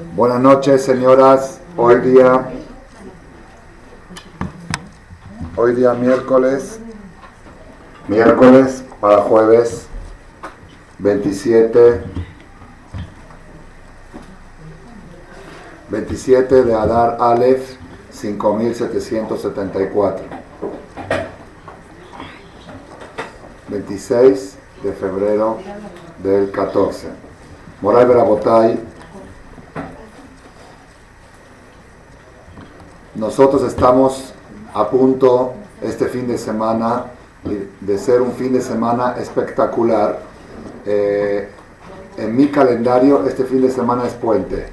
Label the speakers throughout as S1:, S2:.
S1: Buenas noches, señoras. Hoy día, hoy día miércoles, miércoles para jueves 27, 27 de Adar Aleph 5774. 26 de febrero del 14. Moral Berabotay Nosotros estamos a punto este fin de semana de ser un fin de semana espectacular. Eh, en mi calendario este fin de semana es puente.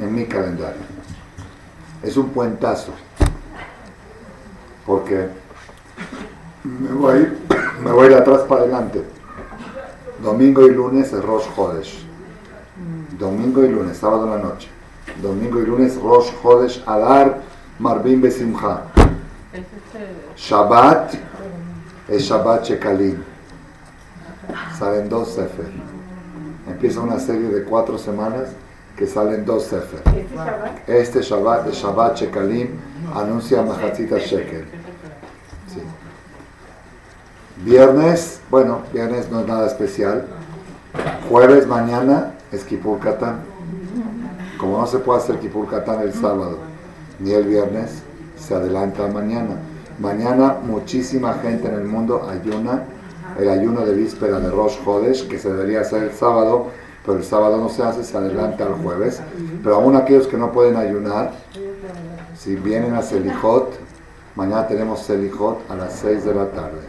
S1: En mi calendario. Es un puentazo. Porque me voy, me voy de atrás para adelante. Domingo y lunes es Rosh Hodesh. Domingo y lunes, sábado en la noche domingo y lunes, Rosh Chodesh Adar, Marbim Besimcha. Shabbat es Shabbat Shekalim. Salen dos Sefer. Empieza una serie de cuatro semanas que salen dos Sefer. Este Shabbat de Shabbat Shekalim anuncia Mahatzita Shekel. Viernes, bueno, viernes no es nada especial. Jueves, mañana, es Kippur como no se puede hacer Kipur Katán el sábado ni el viernes, se adelanta mañana. Mañana muchísima gente en el mundo ayuna el ayuno de víspera de Rosh Hodesh, que se debería hacer el sábado, pero el sábado no se hace, se adelanta al jueves. Pero aún aquellos que no pueden ayunar, si vienen a Selijot, mañana tenemos Selijot a las 6 de la tarde.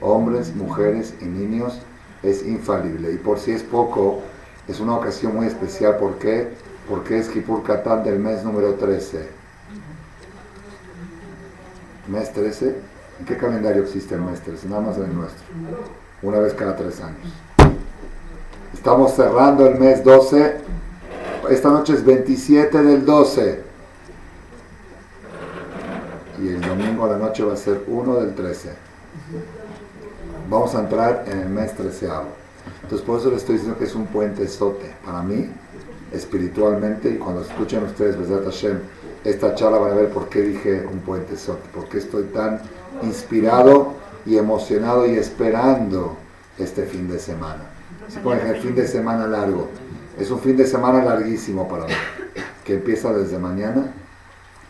S1: Hombres, mujeres y niños es infalible. Y por si es poco, es una ocasión muy especial porque porque es Kipur Katán del mes número 13. ¿Mes 13? ¿En qué calendario existe el mes 13? Nada más en el nuestro. Una vez cada tres años. Estamos cerrando el mes 12. Esta noche es 27 del 12. Y el domingo a la noche va a ser 1 del 13. Vamos a entrar en el mes 13. Entonces por eso les estoy diciendo que es un puente sote. Para mí espiritualmente y cuando escuchen ustedes Hashem, esta charla van a ver por qué dije un puente sote, por qué estoy tan inspirado y emocionado y esperando este fin de semana. Si ponen el fin de semana largo, es un fin de semana larguísimo para mí, que empieza desde mañana.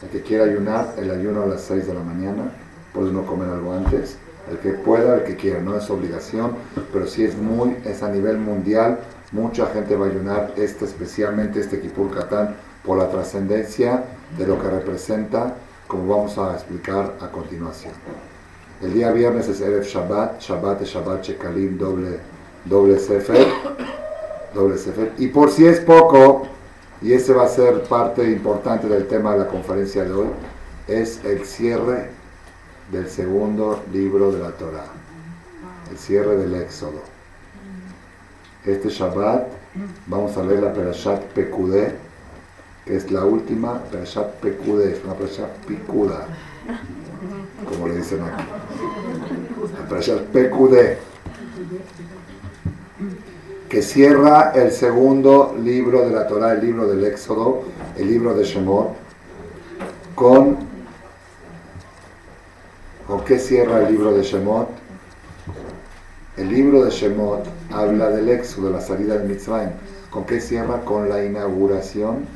S1: El que quiera ayunar, el ayuno a las 6 de la mañana, puede no comer algo antes. El que pueda, el que quiera, no es obligación, pero sí es muy, es a nivel mundial Mucha gente va a ayunar este, especialmente este Kipur Katán por la trascendencia de lo que representa, como vamos a explicar a continuación. El día viernes es Erev Shabbat, Shabbat es Shabbat Shekalim, doble, doble Sefer, doble Sefer. Y por si es poco, y ese va a ser parte importante del tema de la conferencia de hoy, es el cierre del segundo libro de la Torah, el cierre del Éxodo. Este Shabbat vamos a leer la Perashat Pekudé, que es la última Perashat Pekudé, es una Perashat picuda, como le dicen aquí. La Perashat Pekudé, que cierra el segundo libro de la Torah, el libro del Éxodo, el libro de Shemot, con, ¿con qué cierra el libro de Shemot? El libro de Shemot habla del éxodo, la salida de Mitzrayim. ¿Con qué cierra? Con la inauguración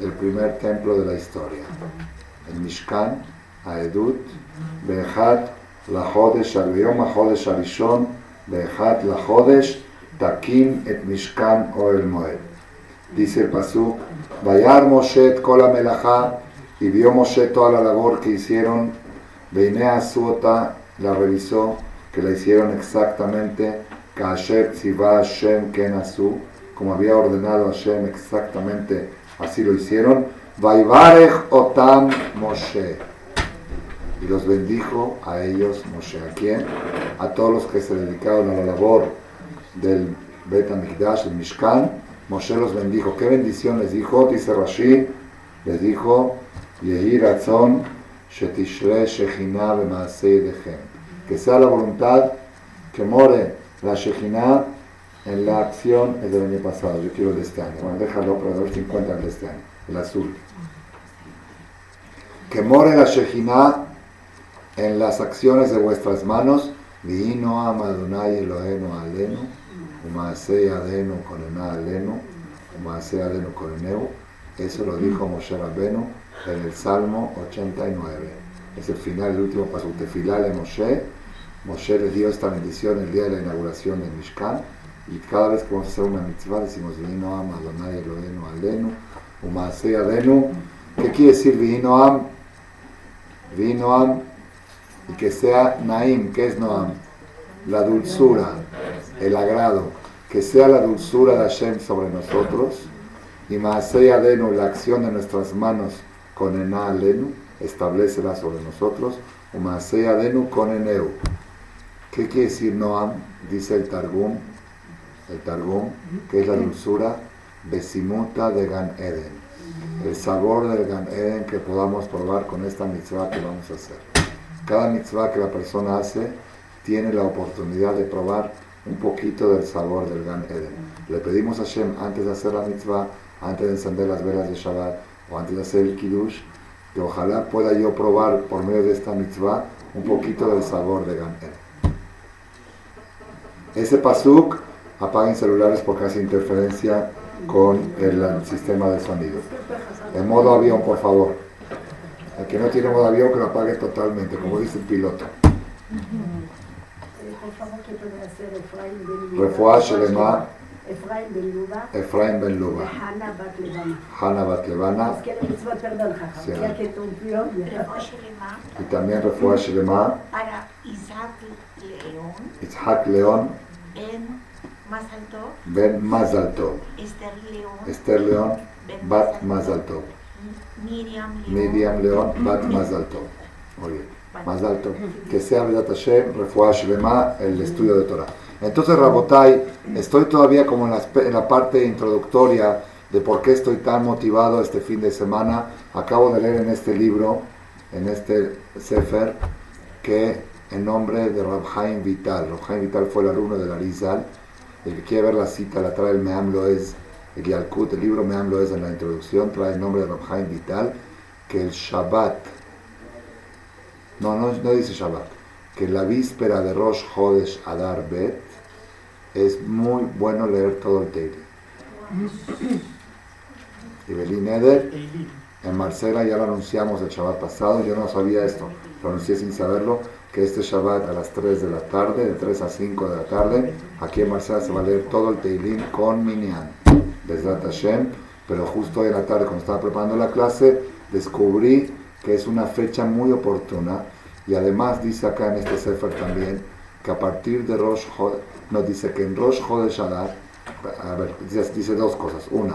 S1: del primer templo de la historia. El Mishkan, Aedut, Behat, la Hodesh, Al-Yom HaHodesh Arishon, Behat, la Hodesh, Takim et Mishkan el Moed. Dice el Pasuk, Vayar Moshe et Kol y vio Moshe toda la labor que hicieron, Beinea Suota la revisó, que la hicieron exactamente como había ordenado Hashem exactamente así lo hicieron. Otam Moshe. Y los bendijo a ellos Moshe. ¿A quién? A todos los que se dedicaron a la labor del Bet HaMikdash, el Mishkan. Moshe los bendijo. ¿Qué bendición les dijo? Dice Rashi, les dijo, Yehi Ratzon Shetishre Shechina B'maasei Dechem que sea la voluntad que more la Shekhinah en la acción es del año pasado, yo quiero el de este año. Bueno, déjalo, pero a ver si encuentran el de este año, el azul. Que more la Shejina en las acciones de vuestras manos, Vino Amadonai Elohenu Alenu, Umaasei Adenu Konena Alenu, Umaasei Adenu Koneneu. Eso lo dijo Moshe Rabbenu en el Salmo 89. Es el final, el último paso. Tefilá de Moshe. Moshe le dio esta bendición el día de la inauguración del Mishkan. Y cada vez que vamos a hacer una mitzvah decimos Vino Am Adonai Elohenu Alenu, Umaasei Adenu. ¿Qué quiere decir Vino Am? Vino Am y que sea Naim, que es Noam, la dulzura, el agrado, que sea la dulzura de Hashem sobre nosotros, y Maasei Adenu, la acción de nuestras manos con Ena Alenu, establecela sobre nosotros, o Maasei Adenu con Eneu. ¿Qué quiere decir Noam? Dice el Targum, el Targum, que es la dulzura besimuta de Gan Eden, el sabor del Gan Eden que podamos probar con esta mitzvah que vamos a hacer. Cada mitzvah que la persona hace tiene la oportunidad de probar un poquito del sabor del Gan Eden. Le pedimos a Hashem antes de hacer la mitzvah, antes de encender las velas de Shabbat o antes de hacer el Kiddush, que ojalá pueda yo probar por medio de esta mitzvah un poquito del sabor de Gan Eden. Ese pasuk, apaguen celulares porque hace interferencia con el sistema de sonido. En modo avión, por favor. El que no tiene modo avión que lo apague totalmente, como dice el piloto. Refuah Shelema.
S2: Efraín Ben Luba. Hana Bat Levana.
S1: Y también Refuah Shelema.
S3: para Isaac León. Ben Mazaltov,
S1: Ben Mazaltov.
S3: Esther León,
S1: Esther León. Bat Mazaltov.
S3: Miriam León,
S1: Miriam León. Bat Mazaltov. Muy bien. Mazaltov. Que sea Vedat Hashem. Refuah Shelema. El estudio de Torah. Entonces, Rabotai, estoy todavía como en la, en la parte introductoria de por qué estoy tan motivado este fin de semana. Acabo de leer en este libro, en este Sefer, que en nombre de Rabhaim Vital, Rabhaim Vital fue el alumno de la Rizal, el que quiere ver la cita la trae el Meam Loez, el Yalkut, el libro Meam Loez en la introducción, trae el nombre de Rabhaim Vital, que el Shabbat, no, no, no dice Shabbat, que la víspera de Rosh Hodesh Adar Bet es muy bueno leer todo el Teile. Y Belín Eder, en Marcela ya lo anunciamos el Shabbat pasado, yo no sabía esto, lo anuncié sin saberlo, que este Shabbat a las 3 de la tarde, de 3 a 5 de la tarde, aquí en Marcela se va a leer todo el Teilim con Minyan, Besrat Hashem, pero justo hoy en la tarde cuando estaba preparando la clase, descubrí que es una fecha muy oportuna y además dice acá en este Sefer también que a partir de Rosh Hodesh, nos dice que en Rosh Hodesh Adar, a ver, dice, dice dos cosas, una,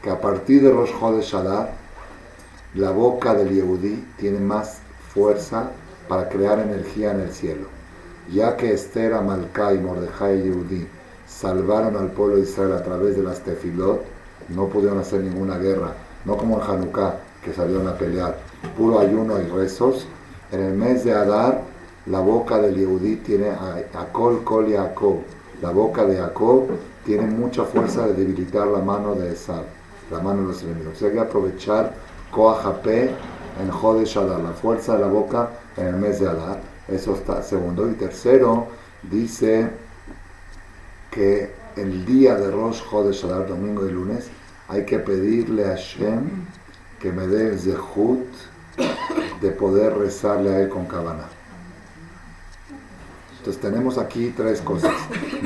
S1: que a partir de Rosh Hodesh Adar, la boca del Yehudí tiene más fuerza para crear energía en el cielo. Ya que Esther, Amalcá y Mordejai Yehudí salvaron al pueblo de Israel a través de las tefilot, no pudieron hacer ninguna guerra, no como en Hanukkah, que salieron a pelear, puro ayuno y rezos. En el mes de Adar, la boca del Yehudí tiene a Akol Kol Yaakov. La boca de Jacob tiene mucha fuerza de debilitar la mano de Esab, la mano de los enemigos. O sea, hay que aprovechar Koahape en Jodesh Adar, la fuerza de la boca en el mes de Adar. Eso está segundo. Y tercero, dice que el día de Rosh Jodesh Adar, domingo y lunes, hay que pedirle a Hashem que me dé el zehut de poder rezarle a él con cabana. Entonces tenemos aquí tres cosas.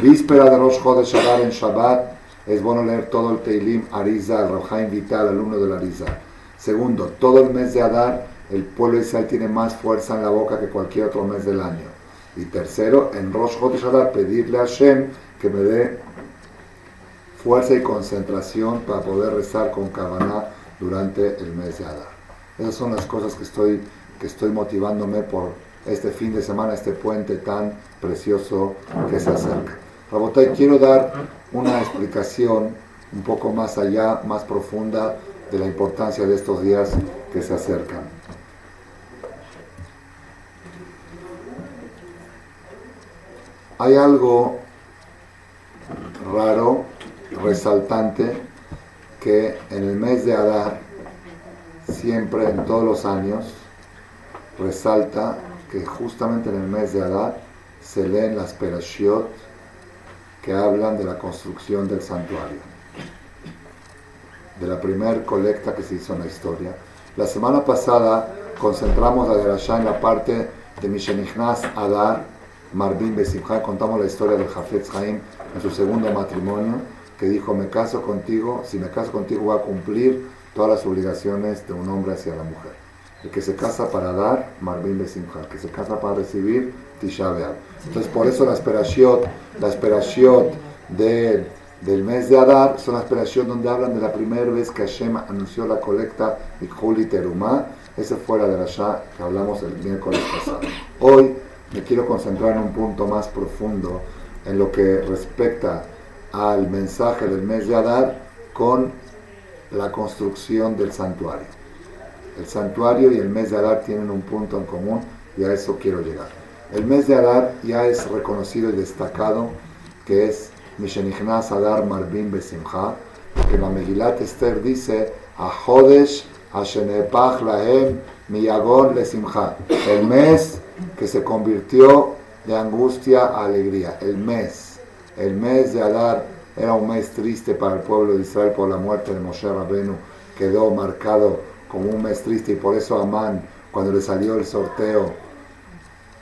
S1: Víspera de Rosh Chodesh Adar en Shabbat, es bueno leer todo el Teilim Arizal, Rojaim Vital, alumno del Arizal. Segundo, todo el mes de Adar, el pueblo de Israel tiene más fuerza en la boca que cualquier otro mes del año. Y tercero, en Rosh Chodesh pedirle a Hashem que me dé fuerza y concentración para poder rezar con Kavaná durante el mes de Adar. Esas son las cosas que estoy, que estoy motivándome por este fin de semana, este puente tan precioso que se acerca. Rabotai, quiero dar una explicación un poco más allá, más profunda de la importancia de estos días que se acercan. Hay algo raro resaltante que en el mes de Adar, siempre en todos los años, resalta que justamente en el mes de Adar se leen las perashiot que hablan de la construcción del santuario, de la primera colecta que se hizo en la historia. La semana pasada concentramos la de en la parte de Mishenichnas Adar, Marvin Besimcha, contamos la historia del Jafetz Haim en su segundo matrimonio, que dijo, me caso contigo, si me caso contigo voy a cumplir todas las obligaciones de un hombre hacia la mujer. El que se casa para dar, Marvin Besimcha, el que se casa para recibir, Tisha. Entonces por eso la esperación, la esperación de, del mes de Adar son las esperación donde hablan de la primera vez que Hashem anunció la colecta y Juli Terumá. Esa fue la de la Shah que hablamos el miércoles pasado. Hoy me quiero concentrar en un punto más profundo en lo que respecta al mensaje del mes de Adar con la construcción del santuario. El santuario y el mes de Adar tienen un punto en común y a eso quiero llegar. El mes de Adar ya es reconocido y destacado que es Mishenichnas Adar Marbim Besimcha, que la Megilat Esther dice a Hodesh Hashenepach Lahem Miyagon Lesimcha, el mes que se convirtió de angustia a alegría, el mes, el mes de Adar era un mes triste para el pueblo de Israel por la muerte de Moshe Rabenu, quedó marcado como un mes triste y por eso Amán, cuando le salió el sorteo,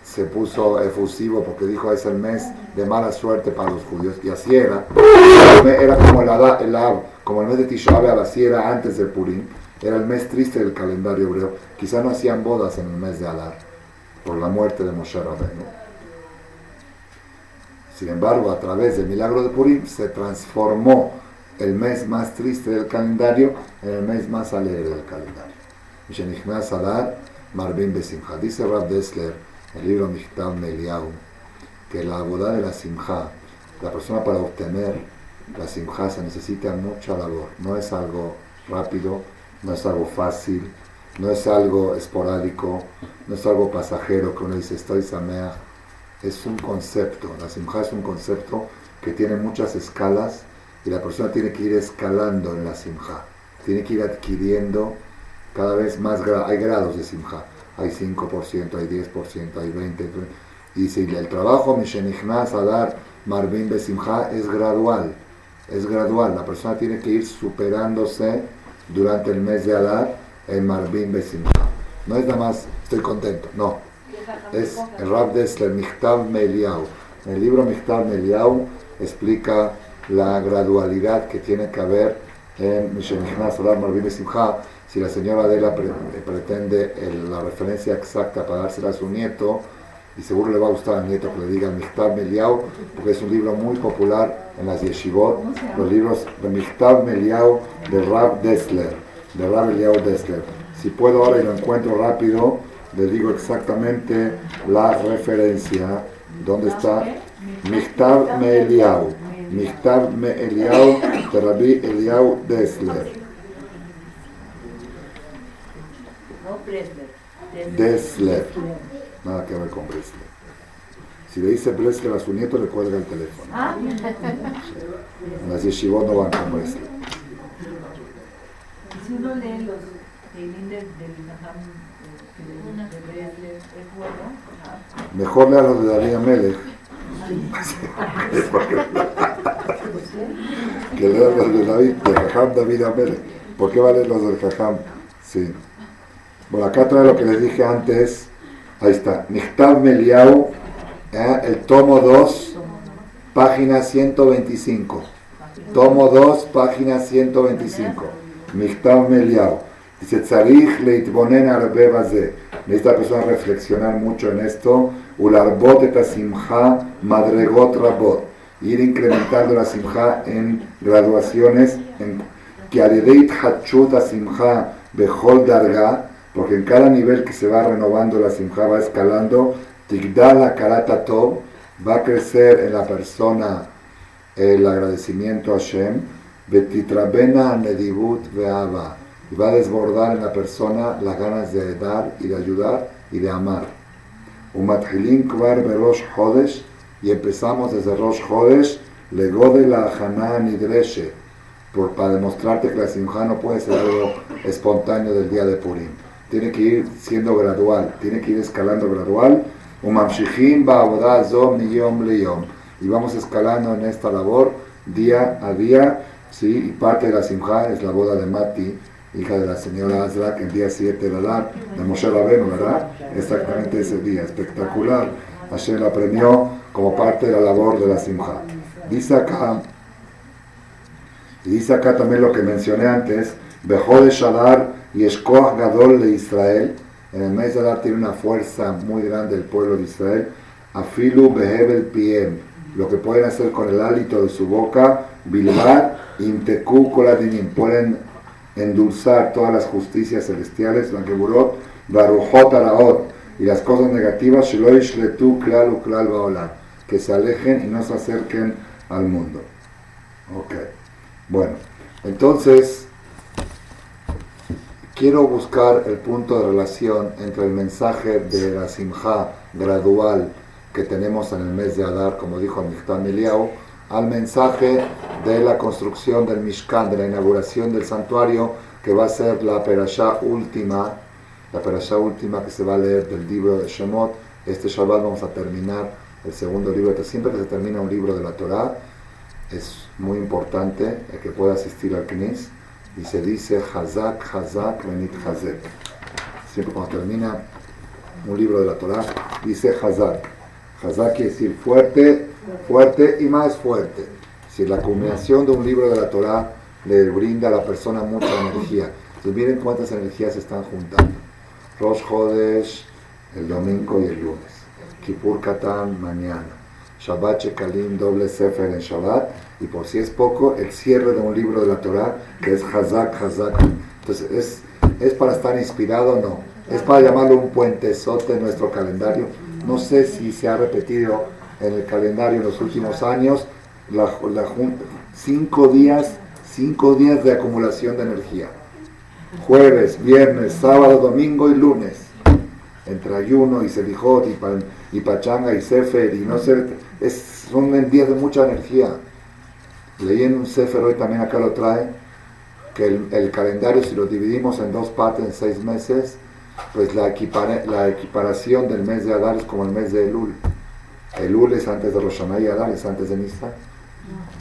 S1: se puso efusivo porque dijo es el mes de mala suerte para los judíos y así era. Era como el, el, como el mes de Tisha así era antes del Purim. Era el mes triste del calendario hebreo. Quizá no hacían bodas en el mes de Adar por la muerte de Moshe Rabbeinu. Sin embargo a través del milagro de Purim se transformó el mes más triste del calendario en el mes más alegre del calendario. Adar dice Dessler el libro Michtav Meliau, que la boda de la simja, la persona para obtener la simja se necesita mucha labor, no es algo rápido, no es algo fácil, no es algo esporádico, no es algo pasajero que uno dice estoy samea, es un concepto, la simja es un concepto que tiene muchas escalas y la persona tiene que ir escalando en la simja, tiene que ir adquiriendo cada vez más, hay grados de simja hay 5%, hay 10%, hay 20%. Y si el trabajo Mishenichnas Adar Marvin Besimha es gradual, es gradual. La persona tiene que ir superándose durante el mes de Adar en Marvin Besimha. No es nada más, estoy contento, no. Es el Rab Dessler, Michtav Meliau. En el libro Michtav Meliau explica la gradualidad que tiene que haber en Mishenichnas Adar Marvin Besimha si la señora Adela pretende la referencia exacta para dársela a su nieto, y seguro le va a gustar al nieto que le diga Michtav Meliau, porque es un libro muy popular en las yeshivot, los libros de Michtav Meliau de Rab Dessler, de Rab Eliau Dessler. Si puedo ahora y lo encuentro rápido, le digo exactamente la referencia. ¿Dónde está? Michtav Meliau. Michtav Meliau de Rabbi Eliau Dessler. Desler. Nada que ver con Bresler. Si le dice Bresler a su nieto, le cuelga el teléfono. Ah. Las yeshivot no van con Bresler.
S4: Si uno lee los del Bresler, es bueno.
S1: Mejor lea los de David Amelech. que lea los de David, de Jajam David Amelech. ¿Por qué valen los del Jajam? Sí. Bueno, acá trae lo que les dije antes. Ahí está. Michtav Meliau, ¿eh? el tomo 2, página 125. Tomo 2, página 125. Michtav Meliau. Dice, Tzarich leitbonen arbe baze. Necesita persona reflexionar mucho en esto. Ularbot et simcha madregot rabot. Ir incrementando la simcha en graduaciones. En, que hachut simcha bechol darga porque en cada nivel que se va renovando la simja va escalando, tigdala karata tov, va a crecer en la persona el agradecimiento a Hashem, betitrabena nedibut ve'ava, y va a desbordar en la persona las ganas de dar y de ayudar y de amar. Umathilin kvar berosh hodesh, y empezamos desde Rosh Hodesh, Legó de la Haná Nidreshe, para demostrarte que la simja no puede ser algo espontáneo del día de Purim. Tiene que ir siendo gradual, tiene que ir escalando gradual. Y vamos escalando en esta labor día a día. ¿sí? Y parte de la simja es la boda de Mati, hija de la señora Azra, que el día 7 de Adar, de Moshe Rabenu, ¿verdad? Exactamente ese día, espectacular. Hashem la premió como parte de la labor de la simja. Dice acá, y dice acá también lo que mencioné antes, Bejó de Shadar y Eshkoach Gadol de Israel. En el mes de Adar tiene una fuerza muy grande el pueblo de Israel. Afilu Behebel Piem. Lo que pueden hacer con el hálito de su boca, Bilbar, Inteku Koladinim. Pueden endulzar todas las justicias celestiales, la Geburot, Araot. Y las cosas negativas, Klal. Que se alejen y no se acerquen al mundo. Ok. Bueno, entonces quiero buscar el punto de relación entre el mensaje de la simja gradual que tenemos en el mes de Adar, como dijo Michtam Eliau, al mensaje de la construcción del Mishkan, de la inauguración del santuario, que va a ser la perashá última, la perashá última que se va a leer del libro de Shemot. Este Shabbat vamos a terminar el segundo libro. Siempre que se termina un libro de la Torah, es muy importante el que pueda asistir al Knis y se dice Hazak, Hazak, Benit Hazek. Siempre cuando termina un libro de la Torah, dice Hazak. Hazak quiere decir fuerte, fuerte y más fuerte. Si la culminación de un libro de la Torah le brinda a la persona mucha energía. Entonces miren cuántas energías se están juntando. Rosh Hodesh, el domingo y el lunes. Kippur Katan, mañana. Shabbat Shekalim, doble Sefer en Shabbat, y por si es poco, el cierre de un libro de la Torah, que es Hazak, Hazak. Entonces, ¿es, ¿es para estar inspirado? No. Es para llamarlo un puentezote en nuestro calendario. No sé si se ha repetido en el calendario en los últimos años, la, la, cinco días, cinco días de acumulación de energía. Jueves, viernes, sábado, domingo y lunes. Entre ayuno y selijot y, pan, pachanga y sefer y no sé, es, son días de mucha energía. Leí en un sefer hoy también acá lo trae, que el, calendario si lo dividimos en dos partes en seis meses, pues la, equipara, la equiparación del mes de Adar es como el mes de Elul. Elul es antes de Rosh Hashanah y Adar es antes de Nisan.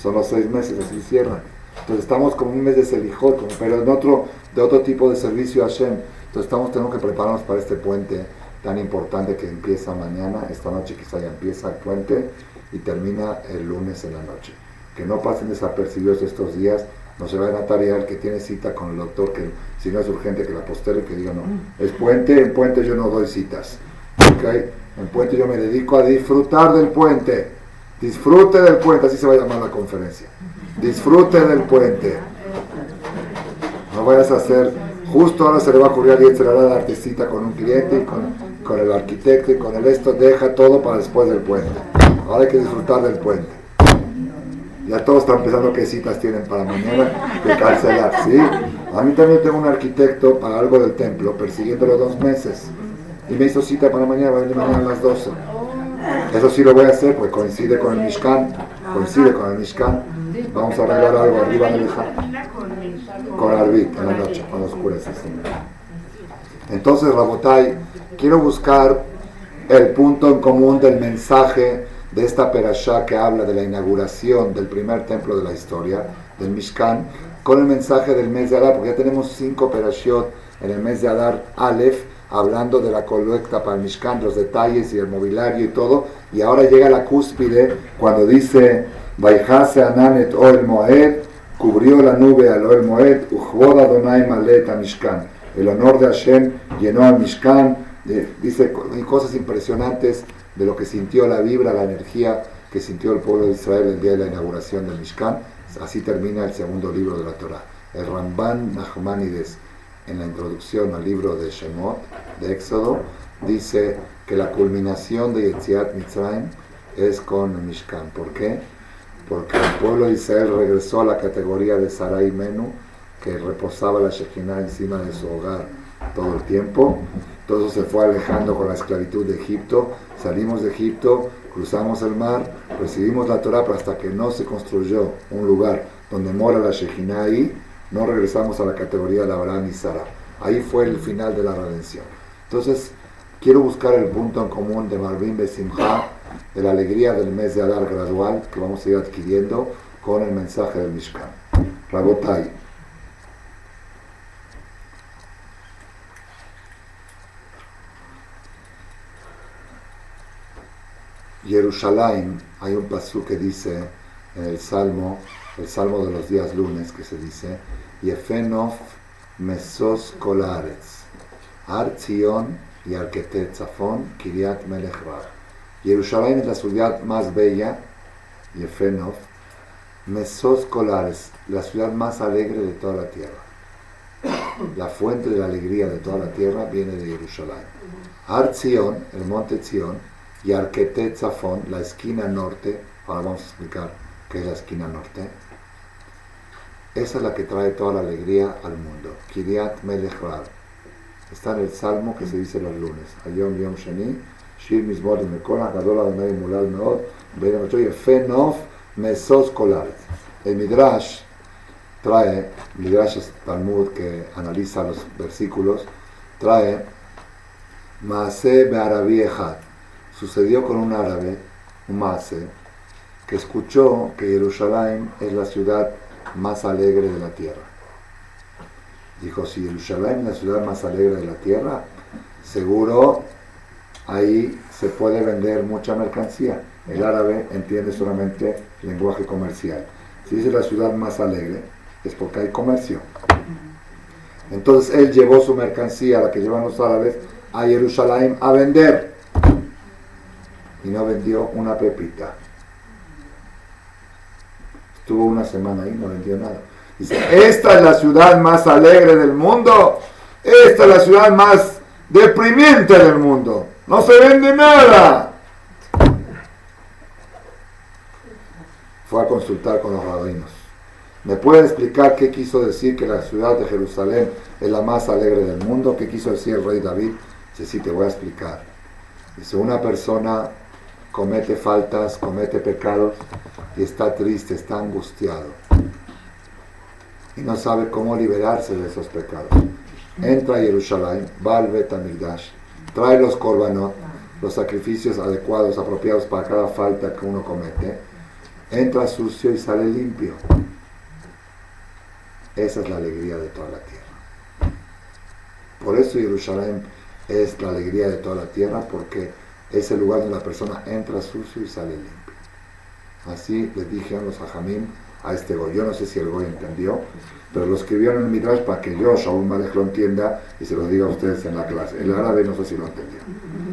S1: Son los seis meses, así cierran. Entonces estamos como un mes de Selijot, pero en otro, de otro tipo de servicio a Hashem. Entonces estamos, tenemos que prepararnos para este puente tan importante que empieza mañana, esta noche quizá ya empieza el puente y termina el lunes en la noche. Que no pasen desapercibidos estos días, no se vayan a tarear que tiene cita con el doctor, que si no es urgente que la postere, que diga no, es puente, en puente yo no doy citas. ¿okay? En puente yo me dedico a disfrutar del puente. Disfrute del puente, así se va a llamar la conferencia. Disfrute del puente. No vayas a hacer, justo ahora se le va a ocurrir alguien, se le va a dar cita con un cliente, y con, con el arquitecto y con el esto, deja todo para después del puente. Ahora hay que disfrutar del puente. Ya todos están pensando qué citas tienen para mañana de cancelar, ¿sí? A mí también tengo un arquitecto para algo del templo, persiguiéndolo dos meses. Y me hizo cita para mañana, va a venir mañana a las 12. Eso sí lo voy a hacer, pues coincide con el Mishkan, coincide con el Mishkan. Vamos a arreglar algo arriba en el Con Arbit, en la noche, cuando oscurece. Entonces, Rabotai, quiero buscar el punto en común del mensaje de esta perashá que habla de la inauguración del primer templo de la historia, del Mishkan, con el mensaje del mes de Adar, porque ya tenemos cinco perashiot en el mes de Adar Aleph, hablando de la colecta para el Mishkan, los detalles y el mobiliario y todo, y ahora llega la cúspide cuando dice, Baijase Ananet Oel Moed, cubrió la nube al Oel Moed, Ujvod Adonai Malet a Mishkan. El honor de Hashem llenó al Mishkan, dice cosas impresionantes de lo que sintió la vibra, la energía que sintió el pueblo de Israel el día de la inauguración del Mishkan. Así termina el segundo libro de la Torah. El Ramban Nachmanides, en la introducción al libro de Shemot, de Éxodo, dice que la culminación de Yetziat Mitzrayim es con el Mishkan. ¿Por qué? Porque el pueblo de Israel regresó a la categoría de Sarai Menu, que reposaba la Shekinah encima de su hogar todo el tiempo. Todo se fue alejando con la esclavitud de Egipto. Salimos de Egipto cruzamos el mar, recibimos la Torah, pero hasta que no se construyó un lugar donde mora la Shejina ahí, no regresamos a la categoría de Abraham y Sara. Ahí fue el final de la redención. Entonces, quiero buscar el punto en común de Marvin Besimha, de la alegría del mes de Adar gradual que vamos a ir adquiriendo con el mensaje del Mishkan. Rabotai. Jerusalén, hay un pasú que dice en el Salmo, el Salmo de los días lunes, que se dice, Yefenof mesos kolaretz, Ar Zion y Arquetet Zafon, Kiriat Melech. Jerusalén es la ciudad más bella, Yefenof, mesos kolaretz, la ciudad más alegre de toda la tierra. La fuente de la alegría de toda la tierra viene de Jerusalén. Ar Zion, el monte Zion, y Arquetet Zafón, la esquina norte, ahora vamos a explicar qué es la esquina norte, esa es la que trae toda la alegría al mundo. Kiriat Melech Rav. Está en el Salmo que se dice los lunes. Ayom Yom Sheni, Shir Mizmor Mekol, Gadol Adonai Mulal Meod, Ben Fenov Mesos Kolaret. El Midrash trae, Midrash es Talmud que analiza los versículos, trae Maase Be'arabi sucedió con un árabe, un que escuchó que Jerusalén es la ciudad más alegre de la tierra. Dijo, si Jerusalén es la ciudad más alegre de la tierra, seguro ahí se puede vender mucha mercancía. El árabe entiende solamente lenguaje comercial. Si dice la ciudad más alegre, es porque hay comercio. Entonces él llevó su mercancía, la que llevan los árabes, a Jerusalén a vender y no vendió una pepita. Estuvo una semana ahí, no vendió nada. Dice, esta es la ciudad más alegre del mundo, esta es la ciudad más deprimiente del mundo, no se vende nada. Fue a consultar con los rabinos. ¿Me pueden explicar qué quiso decir que la ciudad de Jerusalén es la más alegre del mundo? ¿Qué quiso decir el rey David? Dice, sí, te voy a explicar. Dice, una persona comete faltas, comete pecados y está triste, está angustiado y no sabe cómo liberarse de esos pecados. Entra a Jerusalén, va al Betamigdash, trae los korbanot, los sacrificios adecuados, apropiados para cada falta que uno comete, entra sucio y sale limpio. Esa es la alegría de toda la tierra. Por eso Jerusalén es la alegría de toda la tierra, porque es el lugar donde la persona entra sucio y sale limpio. Así les dije a los ajamim a este goy. Yo no sé si el goy entendió, pero lo escribieron en el Midrash para que yo, Shaul Malek, lo entienda y se lo diga a ustedes en la clase. El árabe no sé si lo entendió,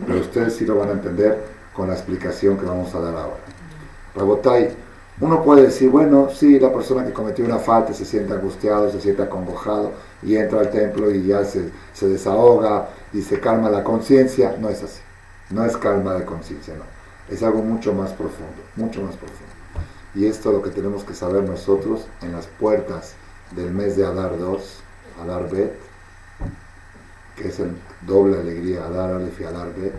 S1: pero ustedes sí lo van a entender con la explicación que vamos a dar ahora. Rabotai, uno puede decir, bueno, sí, la persona que cometió una falta se siente angustiado, se siente acongojado y entra al templo y ya se desahoga y se calma la conciencia. No es así. No es calma de conciencia, no. Es algo mucho más profundo, mucho más profundo. Y esto es lo que tenemos que saber nosotros en las puertas del mes de Adar 2, Adar Bet, que es el doble alegría, Adar Aleph y Adar Bet.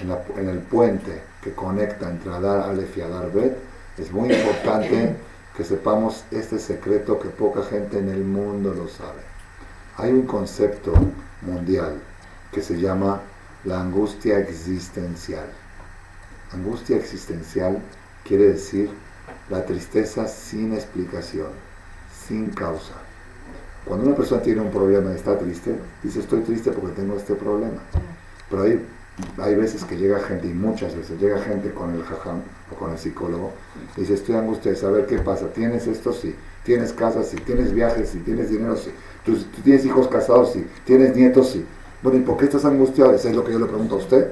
S1: En, en el puente que conecta entre Adar Aleph y Adar Bet, es muy importante que sepamos este secreto que poca gente en el mundo lo sabe. Hay un concepto mundial que se llama la angustia existencial. Angustia existencial quiere decir la tristeza sin explicación, sin causa. Cuando una persona tiene un problema y está triste, dice estoy triste porque tengo este problema. Pero hay, hay veces que llega gente, y muchas veces llega gente con el jajam o con el psicólogo, y dice estoy angustiado, saber qué pasa, tienes esto, sí, tienes casa, sí, tienes viajes, sí, tienes dinero, sí, tú tienes hijos casados, sí, tienes nietos, sí, bueno, ¿y por qué estás angustiado? Eso es lo que yo le pregunto a usted.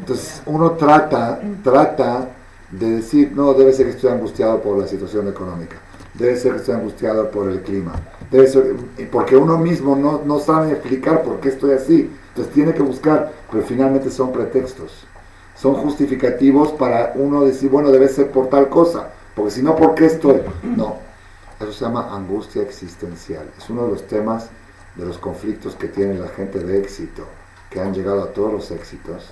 S1: Entonces, uno trata, trata de decir, no, debe ser que estoy angustiado por la situación económica, debe ser que estoy angustiado por el clima, debe ser, porque uno mismo no, no sabe explicar por qué estoy así. Entonces tiene que buscar, pero finalmente son pretextos, son justificativos para uno decir, bueno, debe ser por tal cosa, porque si no, ¿por qué estoy? No, eso se llama angustia existencial. Es uno de los temas de los conflictos que tiene la gente de éxito, que han llegado a todos los éxitos,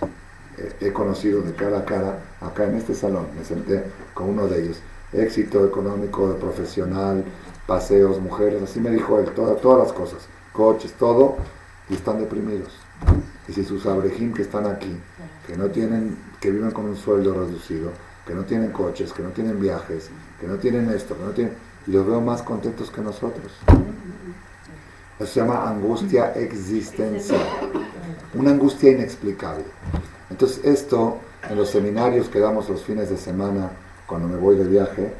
S1: he conocido de cara a cara acá en este salón. Me senté con uno de ellos. Éxito económico, profesional, paseos, mujeres, así me dijo él, todas, todas las cosas, coches, todo, y están deprimidos. Y si sus abrejín que están aquí, que no tienen, que viven con un sueldo reducido, que no tienen coches, que no tienen viajes, que no tienen esto, que no tienen, y los veo más contentos que nosotros. Se llama angustia existencial, una angustia inexplicable. Entonces esto en los seminarios que damos los fines de semana cuando me voy de viaje,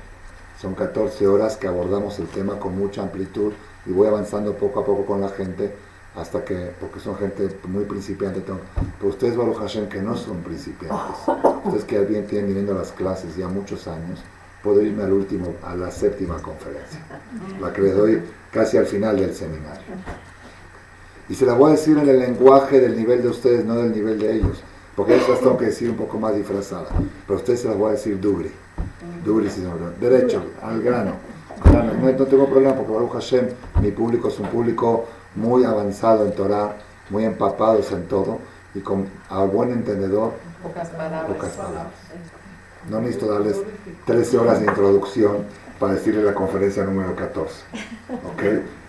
S1: son 14 horas que abordamos el tema con mucha amplitud y voy avanzando poco a poco con la gente hasta que, porque son gente muy principiante, pero ustedes, Baruch Hashem, que no son principiantes, ustedes que bien tienen viniendo las clases ya muchos años, puedo irme al último, a la séptima conferencia, la que les doy casi al final del seminario. Y se la voy a decir en el lenguaje del nivel de ustedes, no del nivel de ellos, porque ellos las tengo que decir un poco más disfrazada, pero a ustedes se las voy a decir dubri, dubri, derecho, al grano. No, no, tengo problema porque Baruch Hashem, mi público es un público muy avanzado en Torah, muy empapados en todo y con a buen entendedor
S4: Pocas palabras.
S1: pocas palabras. No necesito darles 13 horas de introducción para decirles la conferencia número 14. ¿ok?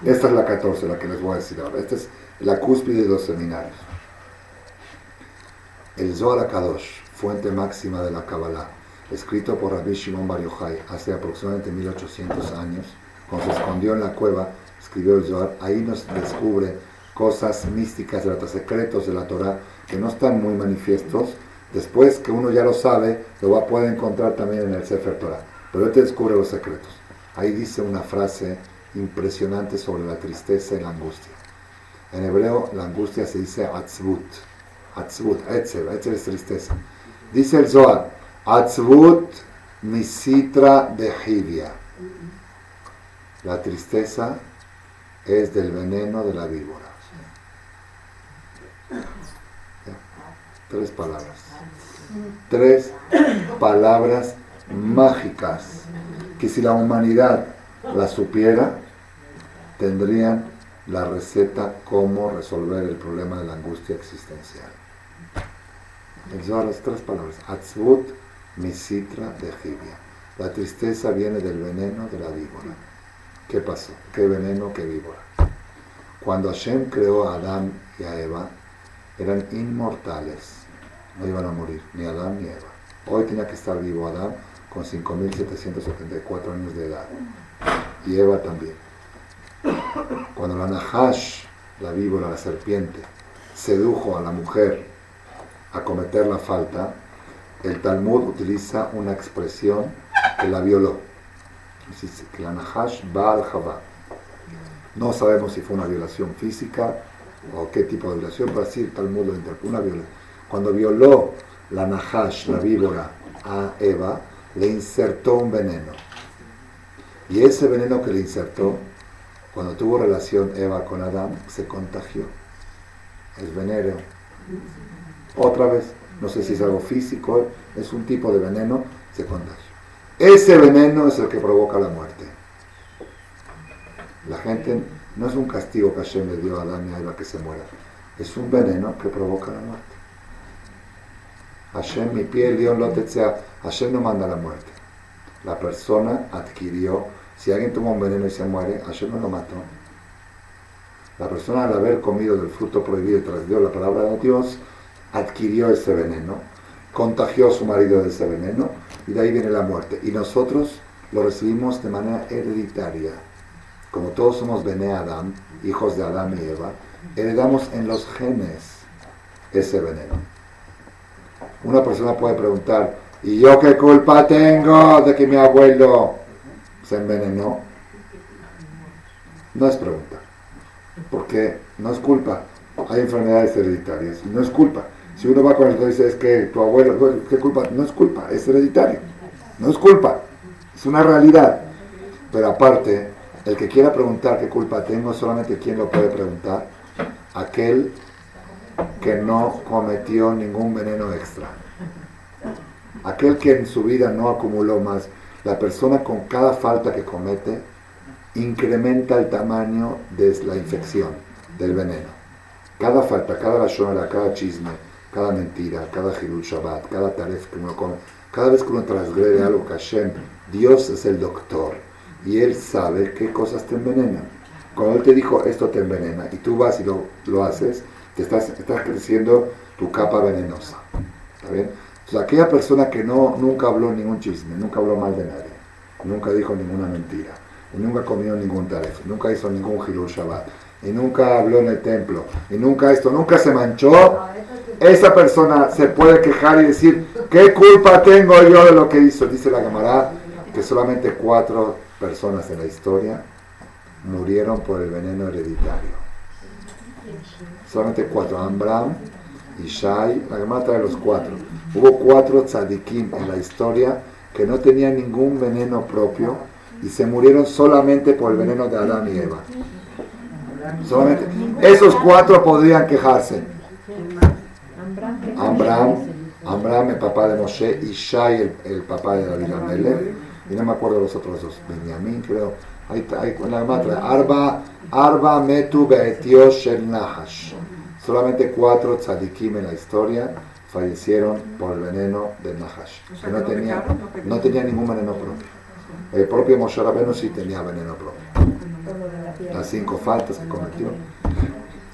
S1: Esta es la 14, la que les voy a decir ahora. Esta es la cúspide de los seminarios. El Zohar Kadosh, fuente máxima de la Kabbalah, escrito por Rabbi Shimon Bar Yochai hace aproximadamente 1800 años, cuando se escondió en la cueva, escribió el Zohar, ahí nos descubre cosas místicas, secretos de la Torah, que no están muy manifiestos. Después que uno ya lo sabe, lo va a poder encontrar también en el Sefer Torah. Pero él te descubre los secretos. Ahí dice una frase impresionante sobre la tristeza y la angustia. En hebreo la angustia se dice atzvut. Atzvut, etzel, etzel es tristeza. Dice el Zohar, atzvut misitra de jivia. La tristeza es del veneno de la víbora. Tres palabras. Tres palabras mágicas que si la humanidad las supiera, tendrían la receta cómo resolver el problema de la angustia existencial. las tres palabras. Atzvut misitra de jibia. La tristeza viene del veneno de la víbora. ¿Qué pasó? ¿Qué veneno, qué víbora? Cuando Hashem creó a Adán y a Eva, eran inmortales. No iban a morir, ni Adán ni Eva. Hoy tenía que estar vivo Adán con 5.774 años de edad. Y Eva también. Cuando la Nahash, la víbora, la serpiente, sedujo a la mujer a cometer la falta, el Talmud utiliza una expresión que la violó. Dice que la Nahash va al Jabá. No sabemos si fue una violación física o qué tipo de violación, pero así el Talmud lo interpreta. Una violación. Cuando violó la Nahash, la víbora, a Eva, le insertó un veneno. Y ese veneno que le insertó, cuando tuvo relación Eva con Adán, se contagió. Es veneno. Otra vez, no sé si es algo físico, es un tipo de veneno, se contagió. Ese veneno es el que provoca la muerte. La gente no es un castigo que Hashem le dio a Adán y a Eva que se muera. Es un veneno que provoca la muerte. Hashem, mi piel, Dios lo. Hashem no manda la muerte. La persona adquirió, si alguien toma un veneno y se muere, Hashem no lo mató. La persona al haber comido del fruto prohibido y transgredió la palabra de Dios, adquirió ese veneno, contagió a su marido de ese veneno y de ahí viene la muerte. Y nosotros lo recibimos de manera hereditaria. Como todos somos Bene Adam, hijos de Adán y Eva, heredamos en los genes ese veneno. Una persona puede preguntar, ¿y yo qué culpa tengo de que mi abuelo se envenenó? No es pregunta, porque no es culpa. Hay enfermedades hereditarias no es culpa. Si uno va con el doctor y dice, es que tu abuelo, ¿qué culpa? No es culpa, es hereditario. No es culpa, es una realidad. Pero aparte, el que quiera preguntar qué culpa tengo, solamente quien lo puede preguntar, aquel que no cometió ningún veneno extra. Aquel que en su vida no acumuló más. La persona con cada falta que comete incrementa el tamaño de la infección, del veneno. Cada falta, cada rayonera, cada chisme, cada mentira, cada Hilul Shabbat, cada taref que uno come, cada vez que uno transgrede algo que Hashem, Dios es el doctor y Él sabe qué cosas te envenenan. Cuando Él te dijo esto te envenena y tú vas y lo, lo haces, te estás, estás creciendo tu capa venenosa. ¿Está bien? Entonces, aquella persona que no, nunca habló ningún chisme, nunca habló mal de nadie, nunca dijo ninguna mentira, y nunca comió ningún taref, nunca hizo ningún Hilul Shabbat, y nunca habló en el templo, y nunca esto, nunca se manchó, esa persona se puede quejar y decir, ¿qué culpa tengo yo de lo que hizo? Dice la camarada que solamente cuatro personas en la historia murieron por el veneno hereditario. Solamente cuatro, Ambram, Ishai, la camarada trae los cuatro. Hubo cuatro tzadikim en la historia que no tenían ningún veneno propio y se murieron solamente por el veneno de Adán y Eva. Solamente. Esos cuatro podrían quejarse. Ambram, Ambram, el papá de Moshe, y Shai, el, el papá de David Amelech, y no me acuerdo los otros dos, Benjamín, creo. La matra. Arba, Arba Metu Beetio Shel Nahash. Solamente cuatro tzadikim en la historia fallecieron por el veneno del Nahash. Que no tenía, no tenía ningún veneno propio. El propio Moshe Rabbeinu sí tenía veneno propio. Las cinco faltas que cometió.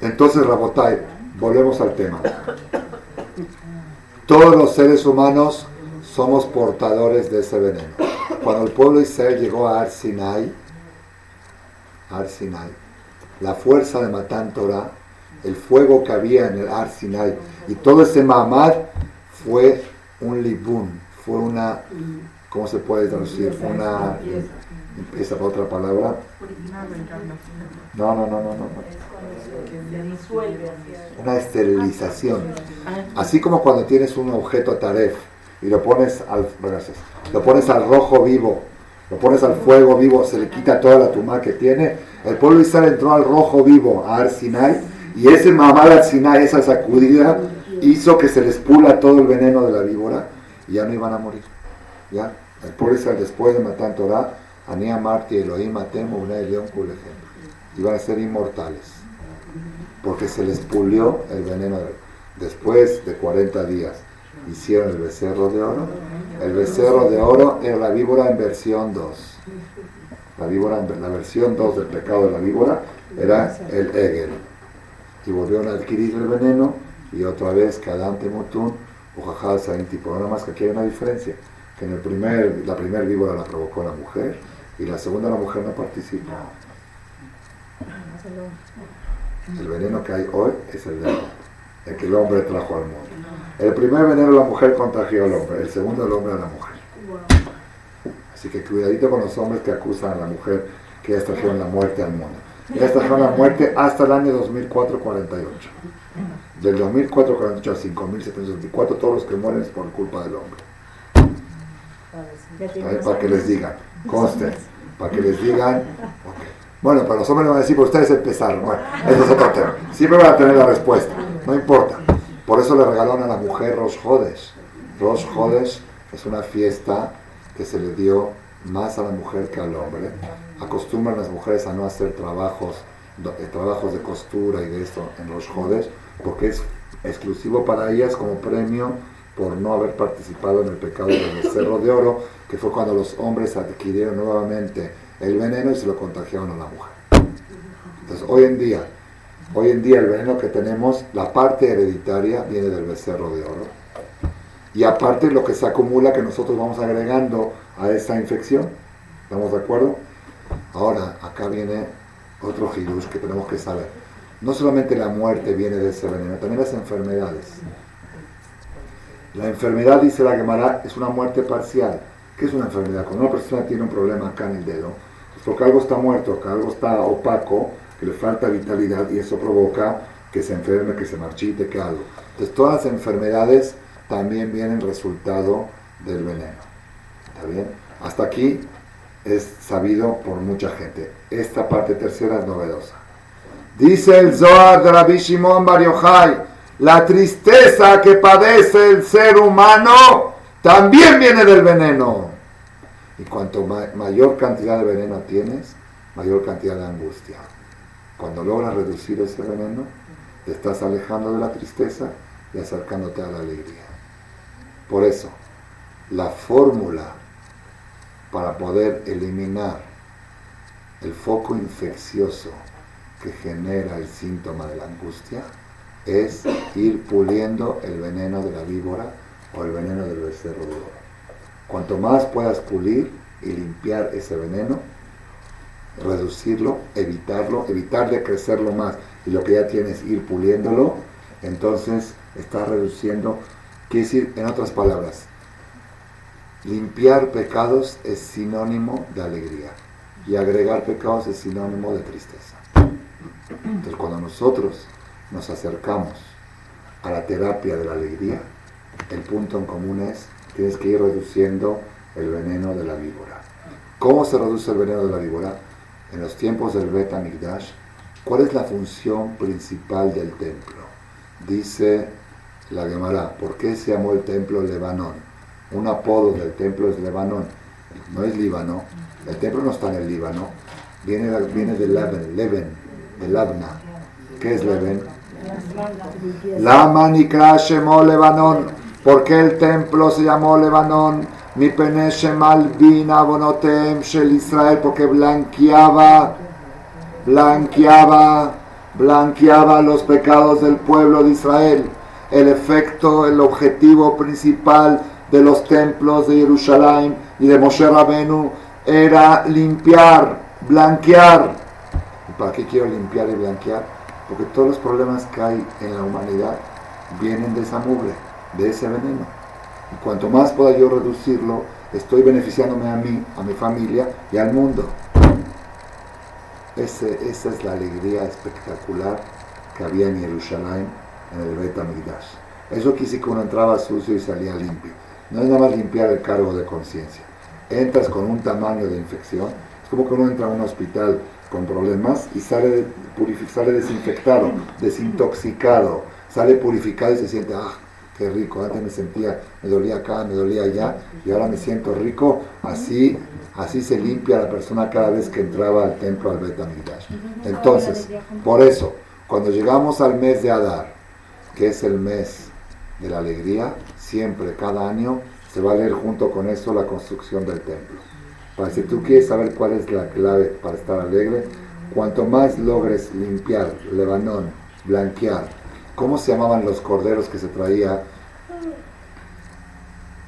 S1: Entonces, Rabotai, volvemos al tema. Todos los seres humanos somos portadores de ese veneno. Cuando el pueblo de Israel llegó a Ar Sinai, Ar Sinai, la fuerza de Matán Torah, el fuego que había en el Ar Sinai y todo ese mamad fue un libún, fue una, ¿cómo se puede traducir? Una, esa otra palabra. No, no, no, no, no. Una esterilización. Así como cuando tienes un objeto taref y lo pones al, gracias, lo pones al rojo vivo, lo pones al fuego vivo, se le quita toda la tumba que tiene. El pueblo de Israel entró al rojo vivo, a Ar Sinai, y ese mamá al Sinai, esa sacudida, hizo que se les pula todo el veneno de la víbora y ya no iban a morir. ¿Ya? El pueblo de Israel después de matar Torah, Anía Marti, Elohim, Atemo, una León, iban a ser inmortales porque se les pulió el veneno. Después de 40 días hicieron el becerro de oro. El becerro de oro era la víbora en versión 2. La, víbora, la versión 2 del pecado de la víbora era el Egel. Y volvieron a adquirir el veneno y otra vez Kadante Mutun, Ujajal tipo. Nada más que aquí hay una diferencia, que en el primer, la primera víbora la provocó la mujer y la segunda la mujer no participó. El veneno que hay hoy es el el que el hombre trajo al mundo. El primer veneno la mujer contagió al hombre, el segundo el hombre a la mujer. Así que cuidadito con los hombres que acusan a la mujer que ellas trajeron la muerte al mundo. Ellas trajeron la muerte hasta el año 2448. Del 2448 al 5724, todos los que mueren es por culpa del hombre. Para que les digan, conste, para que les digan, okay. Bueno, para los hombres van a decir, pues ustedes empezaron. Bueno, eso es otro tema. Siempre van a tener la respuesta, no importa. Por eso le regalaron a la mujer Rosh Jodes. Rosh Jodes es una fiesta que se le dio más a la mujer que al hombre. Acostumbran las mujeres a no hacer trabajos, eh, trabajos de costura y de esto en Rosh Jodes, porque es exclusivo para ellas como premio por no haber participado en el pecado del cerro de oro, que fue cuando los hombres adquirieron nuevamente el veneno y se lo contagiaron a la mujer. Entonces, hoy en día, hoy en día el veneno que tenemos, la parte hereditaria viene del becerro de oro. Y aparte lo que se acumula que nosotros vamos agregando a esa infección. ¿Estamos de acuerdo? Ahora, acá viene otro hirush que tenemos que saber. No solamente la muerte viene de ese veneno, también las enfermedades. La enfermedad, dice la Gemara, es una muerte parcial. ¿Qué es una enfermedad? Cuando una persona tiene un problema acá en el dedo, porque algo está muerto, que algo está opaco, le falta vitalidad y eso provoca que se enferme, que se marchite, que algo. Entonces todas las enfermedades también vienen resultado del veneno. ¿Está bien? Hasta aquí es sabido por mucha gente. Esta parte tercera es novedosa. Dice el Zohar de Rabbi Shimon Bar Yochai, la tristeza que padece el ser humano también viene del veneno. Y cuanto mayor cantidad de veneno tienes, mayor cantidad de angustia. Cuando logras reducir ese veneno, te estás alejando de la tristeza y acercándote a la alegría. Por eso, la fórmula para poder eliminar el foco infeccioso que genera el síntoma de la angustia es ir puliendo el veneno de la víbora o el veneno del becerro. Cuanto más puedas pulir y limpiar ese veneno, reducirlo, evitarlo, evitar de crecerlo más y lo que ya tienes ir puliéndolo, entonces estás reduciendo, quiere decir, en otras palabras, limpiar pecados es sinónimo de alegría y agregar pecados es sinónimo de tristeza. Entonces cuando nosotros nos acercamos a la terapia de la alegría, el punto en común es, tienes que ir reduciendo el veneno de la víbora. ¿Cómo se reduce el veneno de la víbora? En los tiempos del Bet Amigdash, ¿cuál es la función principal del templo? Dice la Gemara, ¿por qué se llamó el templo Lebanón? Un apodo del templo es Lebanón, no es Líbano. El templo no está en el Líbano, viene, viene de Leven, Leven, de Labna. ¿Qué es Leven? La Shemó Lebanón. ¿Por qué el templo se llamó Lebanón? Peneshe malvina bonotem shel Israel, porque blanqueaba, blanqueaba, blanqueaba los pecados del pueblo de Israel. El efecto, el objetivo principal de los templos de Jerusalén y de Moshe Rabenu era limpiar, blanquear. ¿Y para qué quiero limpiar y blanquear? Porque todos los problemas que hay en la humanidad vienen de esa mugre, de ese veneno. Y cuanto más pueda yo reducirlo, estoy beneficiándome a mí, a mi familia y al mundo. Ese, esa es la alegría espectacular que había en Jerusalén, en el Bet Amigdash. Eso quise que uno entraba sucio y salía limpio. No es nada más limpiar el cargo de conciencia. Entras con un tamaño de infección. Es como que uno entra a un hospital con problemas y sale, sale desinfectado, desintoxicado, sale purificado y se siente, ah, qué rico, antes me sentía, me dolía acá, me dolía allá, y ahora me siento rico, así, así se limpia la persona cada vez que entraba al templo al Betamigdash. Entonces, por eso, cuando llegamos al mes de Adar, que es el mes de la alegría, siempre, cada año, se va a leer junto con eso la construcción del templo. Para si tú quieres saber cuál es la clave para estar alegre, cuanto más logres limpiar, lebanón, blanquear, ¿cómo se llamaban los corderos que se traía?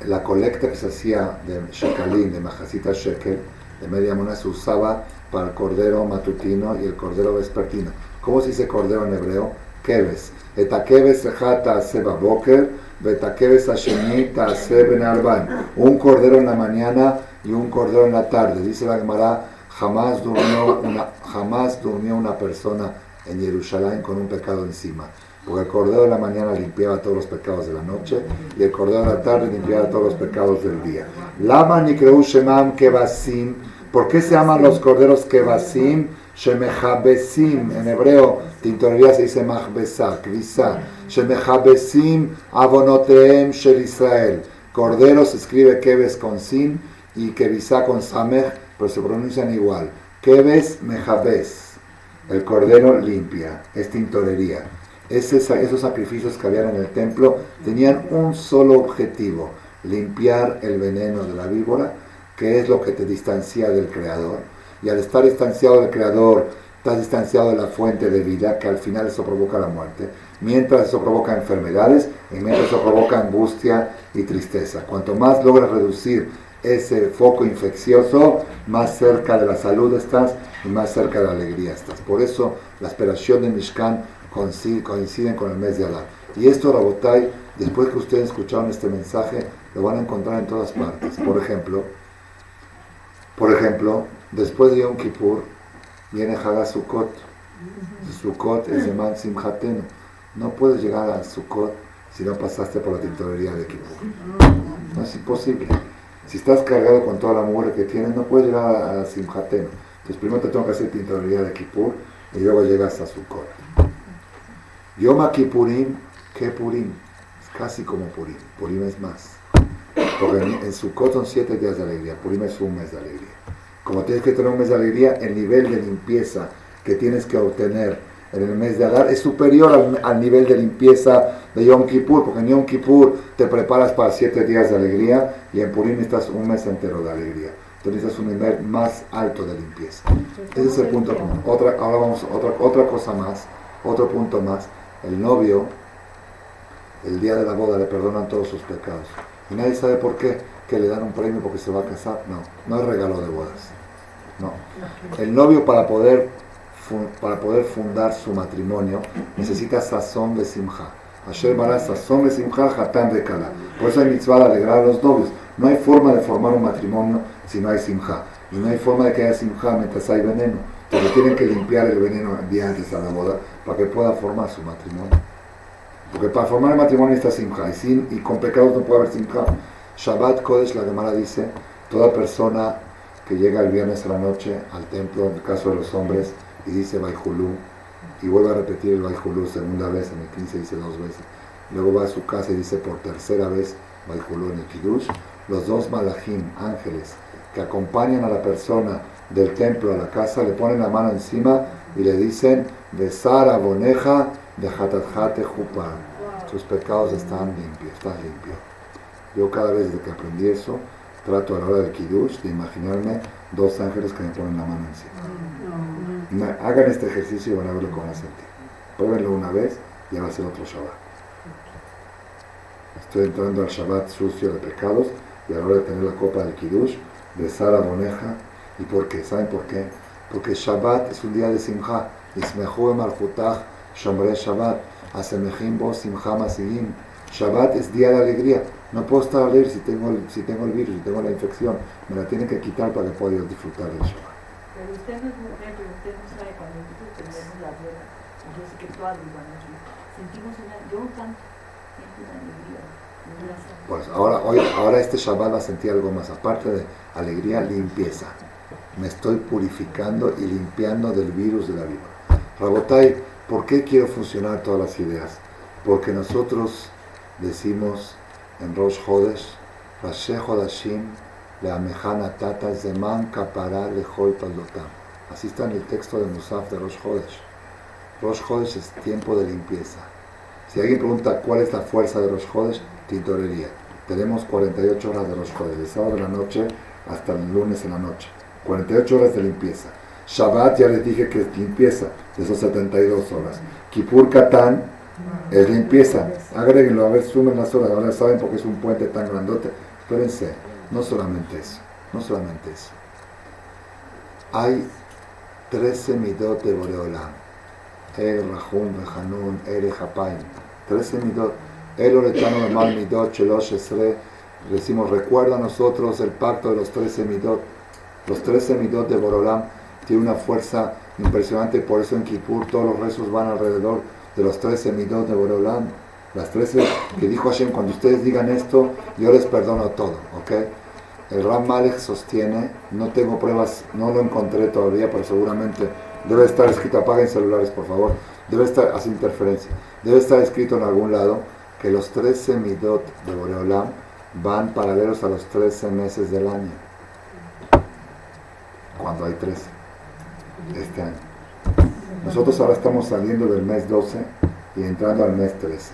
S1: La colecta que se hacía de shekalín, de majacita shekel, de media moneda, se usaba para el cordero matutino y el cordero vespertino. ¿Cómo se dice cordero en hebreo? Keves. Etakeves sejata seba boker, betakeves ashemita seben arban. Un cordero en la mañana y un cordero en la tarde. Dice la Gemara, jamás durmió una, jamás durmió una persona en Jerusalén con un pecado encima. Porque el cordero de la mañana limpiaba todos los pecados de la noche y el cordero de la tarde limpiaba todos los pecados del día. Lama nikreu shemam kebasim. ¿Por qué se llaman los corderos kebasim? Shemechabesim. En hebreo, tintorería se dice mahbesa, kvisa. Shemechabesim avonoteem shel Israel. Cordero se escribe keves con sin y kevisa con samech, pero se pronuncian igual. Keves mejabes. El cordero limpia, es tintorería. Esos sacrificios que habían en el templo tenían un solo objetivo, limpiar el veneno de la víbora, que es lo que te distancia del Creador. Y al estar distanciado del Creador, estás distanciado de la fuente de vida, que al final eso provoca la muerte. Mientras eso provoca enfermedades y mientras eso provoca angustia y tristeza. Cuanto más logras reducir ese foco infeccioso, más cerca de la salud estás y más cerca de la alegría estás. Por eso la esperación de Mishkan coinciden con el mes de Adar. Y esto, Rabotai, después que ustedes escucharon este mensaje, lo van a encontrar en todas partes. Por ejemplo, por ejemplo, después de Yom Kippur, viene Haga Sukkot. Sukkot es Man Simhatenu. No puedes llegar a Sukkot si no pasaste por la tintorería de Kippur. No es imposible. Si estás cargado con toda la mugre que tienes, no puedes llegar a Simhatenu. Entonces primero te tengo que hacer tintorería de Kippur y luego llegas a Sukkot. Yom Kippurim, ¿qué Purim? Es casi como Purim. Purim es más. Porque en, en Sukkot son siete días de alegría. Purim es un mes de alegría. Como tienes que tener un mes de alegría, el nivel de limpieza que tienes que obtener en el mes de Adar es superior al, al nivel de limpieza de Yom Kippur, porque en Yom Kippur te preparas para siete días de alegría y en Purim estás un mes entero de alegría. Entonces necesitas un nivel más alto de limpieza. Ese es el punto común. Otra, ahora vamos a otra, otra cosa más, otro punto más. El novio, el día de la boda, le perdonan todos sus pecados. Y nadie sabe por qué, que le dan un premio porque se va a casar. No, no es regalo de bodas. No. El novio para poder, para poder fundar su matrimonio necesita sazón de simja. Hashem hará sazón de simja, hatán de kala. Por eso hay mitzvah de alegrar a los novios. No hay forma de formar un matrimonio si no hay simja. Y no hay forma de que haya simja mientras hay veneno. Porque tienen que limpiar el veneno el día antes de la boda para que pueda formar su matrimonio. Porque para formar el matrimonio está simja. Y, sin, y con pecados no puede haber simja. Shabbat Kodesh, la Gemara dice, toda persona que llega el viernes a la noche al templo, en el caso de los hombres, y dice Baihulú, y vuelve a repetir el Baihulú segunda vez, en el 15 dice dos veces, luego va a su casa y dice por tercera vez Baihulú en el Kiddush, los dos malachim, ángeles, que acompañan a la persona del templo a la casa, le ponen la mano encima y le dicen, Besar aboneja de hatatjate jupan. Sus pecados están limpios, están limpios. Yo cada vez desde que aprendí eso, trato a la hora del kiddush de imaginarme dos ángeles que me ponen la mano encima. Ma- Hagan este ejercicio y van a ver lo que van a sentir. Pruébenlo una vez y va a ser otro Shabbat. Estoy entrando al Shabbat sucio de pecados y a la hora de tener la copa del kiddush, besar a Boneja. ¿Y por qué? ¿Saben por qué? Porque Shabbat es un día de simcha. Ismehu malchutach shomre Shabbat. Asemejim bo simcha masigim. Shabbat es día de alegría. No puedo estar alegre si tengo, el, si tengo el virus, si tengo la infección. Me la tienen que quitar para que pueda disfrutar del Shabbat.
S4: Pero usted no es mujer, pero usted no sabe cuando nosotros prendemos la y Yo sé que todas noches sentimos una, yo tan, siento una alegría.
S1: Pues ahora, hoy, ahora este Shabbat va a sentir algo más, aparte de alegría, limpieza. Me estoy purificando y limpiando del virus de la vida. Rabotai, ¿por qué quiero funcionar todas las ideas? Porque nosotros decimos en Rosh Hodesh, Rashe Hodashim, Leamejana Tata Zeman Lehol Paldotam. Así está en el texto de Musaf de Rosh Hodesh. Rosh Hodesh es tiempo de limpieza. Si alguien pregunta cuál es la fuerza de Rosh Hodesh, tintorería. Tenemos 48 horas de Rosh Hodesh, de sábado en la noche hasta el lunes en la noche. 48 horas de limpieza. Shabbat ya les dije que es limpieza, de esos 72 horas. Kippur Katán es limpieza. Agréguenlo, a ver, sumen las horas. Ahora saben por qué es un puente tan grandote. Espérense, no solamente eso, no solamente eso. Hay 13 midot de Boreolam. El Rahum, Behanun, Ere Hapaim. 13 midot. El Oretano Normal Midot, Shelosh Esre. Decimos, recuerda a nosotros el pacto de los 13 midot. Los 13 midot de Borolam tiene una fuerza impresionante, por eso en Kippur todos los rezos van alrededor de los 13 midot de Borolam. Las 13 que dijo Hashem, cuando ustedes digan esto, yo les perdono todo, ¿ok? El Ram Malek sostiene, no tengo pruebas, no lo encontré todavía, pero seguramente debe estar escrito, apaguen celulares por favor, debe estar, hace interferencia, debe estar escrito en algún lado que los 13 midot de Boreolam van paralelos a los 13 meses del año, cuando hay 13, este año. Nosotros ahora estamos saliendo del mes 12 y entrando al mes 13.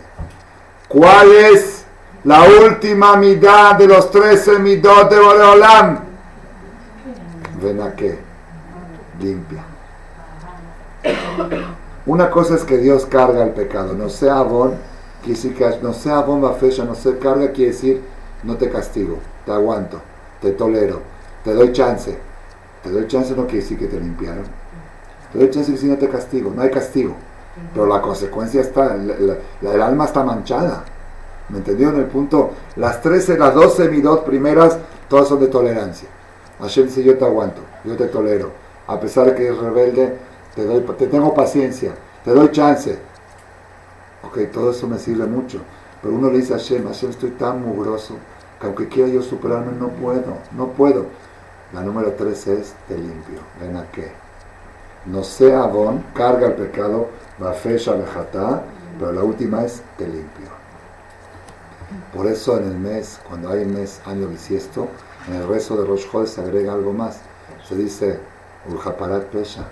S1: ¿Cuál es la última midad de los 13 midot de Boreolam? Ven a qué, limpia. Una cosa es que Dios carga el pecado, no sea abón, no sea va fecha, no se carga, quiere decir no te castigo, te aguanto, te tolero, te doy chance. Te doy chance no quiere decir que te limpiaron. Te doy chance si no te castigo, no hay castigo. Pero la consecuencia está, el alma está manchada. ¿Me entendieron el punto? Las 13, las 12 midot primeras, todas son de tolerancia. Hashem dice, yo te aguanto, yo te tolero. A pesar de que eres rebelde, te, doy, te tengo paciencia, te doy chance. Ok, todo eso me sirve mucho. Pero uno le dice a Hashem, Hashem estoy tan mugroso que aunque quiera yo superarme, no puedo, no puedo. La número 13 es te limpio. Qué. No sea abón, carga el pecado, va fecha vejatá, pero la última es te limpio. Por eso en el mes, cuando hay mes año bisiesto, en el rezo de Rosh Chodesh se agrega algo más. Se dice Urjaparat Pesha.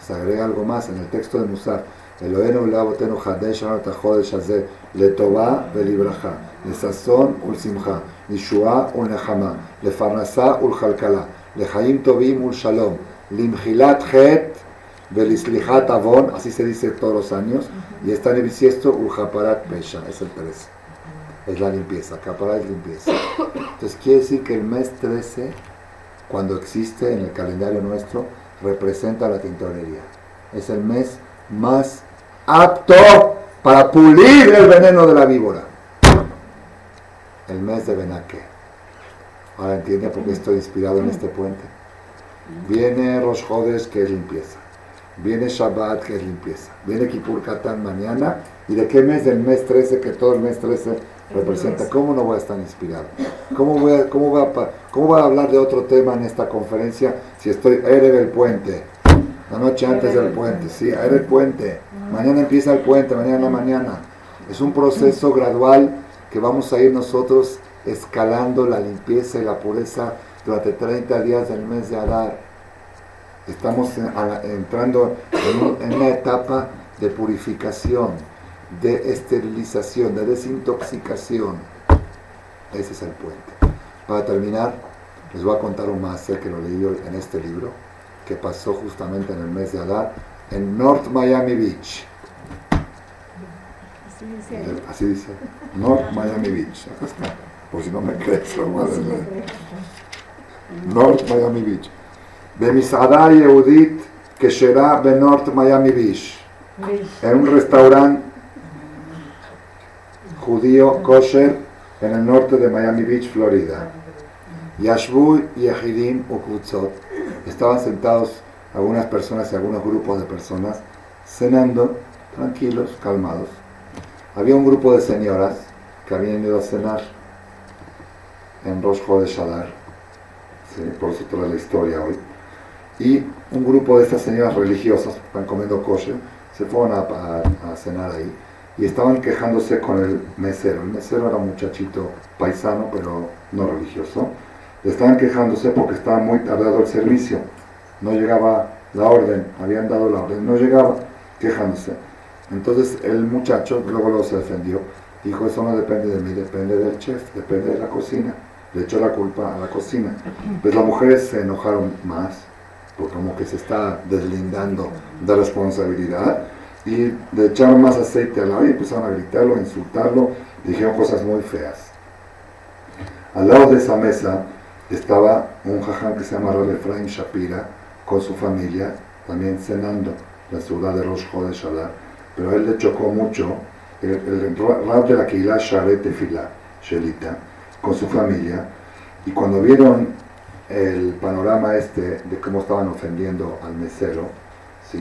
S1: Se agrega algo más en el texto de Musar. Elohenu leavotenu hadesh anot hachodesh hazeh letová velibraja lesazón lishua ulnechama lefarnasá ulchalkala lechaim tovim ulshalom limchilat chet velislichat avon así se dice todos los años y está en el bisiesto uljaparat pesha es el 13 es la limpieza, caparat es limpieza. Entonces quiere decir que el mes 13 cuando existe en el calendario nuestro representa la tintorería. Es el mes más apto para pulir el veneno de la víbora. El mes de Benaque. Ahora entiende por qué estoy inspirado en este puente. Viene Rosh Hodesh, que es limpieza. Viene Shabbat, que es limpieza. Viene Kippur Katan mañana. ¿Y de qué mes? Del mes 13, que todo el mes 13 representa. ¿Cómo no voy a estar inspirado? ¿Cómo voy a, cómo voy a, cómo voy a hablar de otro tema en esta conferencia si estoy en el puente? La noche antes del puente, sí, era el puente. Mañana empieza el puente, mañana en la mañana. Es un proceso gradual que vamos a ir nosotros escalando la limpieza y la pureza durante 30 días del mes de Adar. Estamos entrando en, una etapa de purificación, de esterilización, de desintoxicación. Ese es el puente. Para terminar, les voy a contar un más que lo leí en este libro que pasó justamente en el mes de Adar en North Miami Beach.
S2: Así dice.
S1: Eh, Así dice. North Miami Beach. Acá está. Por si no me crees, lo voy a leer. North Miami Beach. במסעדה יהודית כשרה בנורט מיאמי ביש, en un restaurante judío kosher en el norte de Miami Beach, Florida. Yashbu Yehidim Ukvutzot. Estaban sentados algunas personas y algunos grupos de personas cenando, tranquilos, calmados. Había un grupo de señoras que habían ido a cenar en Rosh de Shadar, por eso toda la historia hoy. Y un grupo de estas señoras religiosas, están comiendo kosher, se fueron a, a- a cenar ahí y estaban quejándose con el mesero. El mesero era un muchachito paisano, pero no religioso. Estaban quejándose porque estaba muy tardado el servicio. No llegaba la orden, habían dado la orden, no llegaba, quejándose. Entonces el muchacho luego, se defendió. Dijo, eso no depende de mí, depende del chef, depende de la cocina. Le echó la culpa a la cocina. Pues las mujeres se enojaron más, porque como que se está deslindando de responsabilidad. Y le echaron más aceite al agua y empezaron a gritarlo, a insultarlo, dijeron cosas muy feas. Al lado de esa mesa estaba un jaján que se llama Rab Efraim Shapira con su familia, también cenando en la ciudad de Rosh Adar, pero a él le chocó mucho el, el Rab de la Keilah Sharet Tefillah, Shelita, con su familia, y cuando vieron el panorama este de cómo estaban ofendiendo al mesero, ¿sí?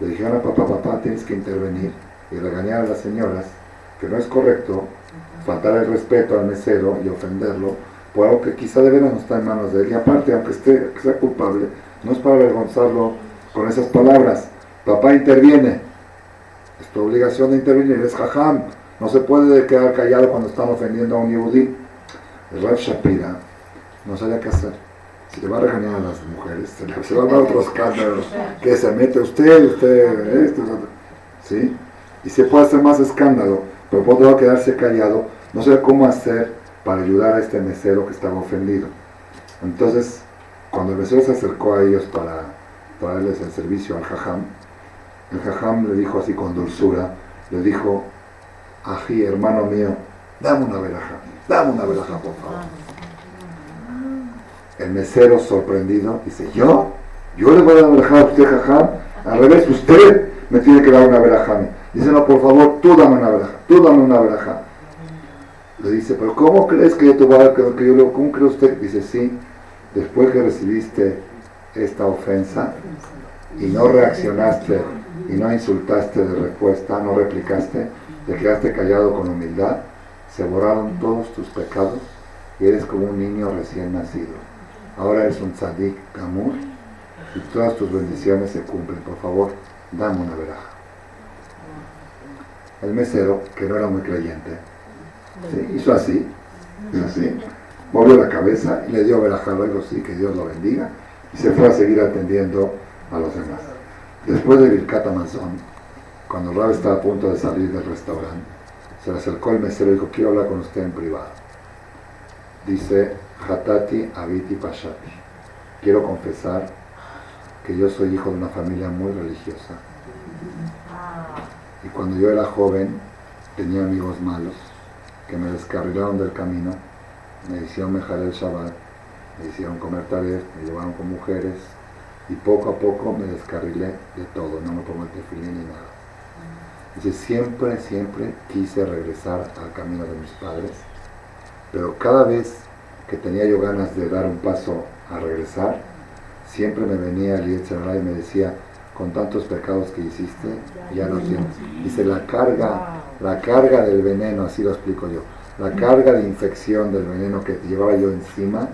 S1: le dijeron a papá, papá, tienes que intervenir y regañar a las señoras que no es correcto faltar el respeto al mesero y ofenderlo por algo que quizá de veras no está en manos de él. Y aparte, aunque esté, sea culpable, no es para avergonzarlo con esas palabras. Papá interviene. Tu obligación de intervenir. Es jajam. No se puede quedar callado cuando están ofendiendo a un yudí. El Rav Shapira no sabía qué hacer. Si le va a regañar a las mujeres, se, le, va a dar otros escándalos. Que se mete usted, usted, esto, esto. ¿Sí? Y se puede hacer más escándalo, pero por otro lado quedarse callado. No sé cómo hacer para ayudar a este mesero que estaba ofendido. Entonces, cuando el mesero se acercó a ellos para traerles el servicio al jajam, el jajam le dijo así con dulzura, le dijo, ají, hermano mío, dame una veraja, dame una veraja, por favor. El mesero sorprendido dice, ¿yo? ¿Yo le voy a dar una veraja a usted, jajam? Al revés, usted me tiene que dar una veraja a. Dice, no, por favor, tú dame una veraja, tú dame una veraja. Le dice, pero ¿cómo crees que yo te voy a dar, que, que yo le, ¿cómo cree usted? Dice, sí, después que recibiste esta ofensa y no reaccionaste y no insultaste de respuesta, no replicaste, te quedaste callado con humildad, se borraron todos tus pecados y eres como un niño recién nacido. Ahora eres un tzadik gamur y todas tus bendiciones se cumplen. Por favor, dame una veraja. El mesero, que no era muy creyente, hizo así, hizo así, movió la cabeza y le dio verajá luego sí, que Dios lo bendiga, y se fue a seguir atendiendo a los demás. Después de Birkat Amazon, cuando Rab estaba a punto de salir del restaurante, se le acercó el mesero y dijo, quiero hablar con usted en privado. Dice, Hatati Abiti Pashati. Quiero confesar que yo soy hijo de una familia muy religiosa. Y cuando yo era joven, tenía amigos malos que me descarrilaron del camino, me hicieron mejar el Shabbat, me hicieron comer taref, me llevaron con mujeres y poco a poco me descarrilé de todo, no me pongo el tefilín ni nada. Dice, siempre, siempre quise regresar al camino de mis padres, pero cada vez que tenía yo ganas de dar un paso a regresar, siempre me venía el Yetzirah y me decía, con tantos pecados que hiciste, ya no tienes. Dice, la carga, la carga del veneno, así lo explico yo, la carga de infección del veneno que llevaba yo encima,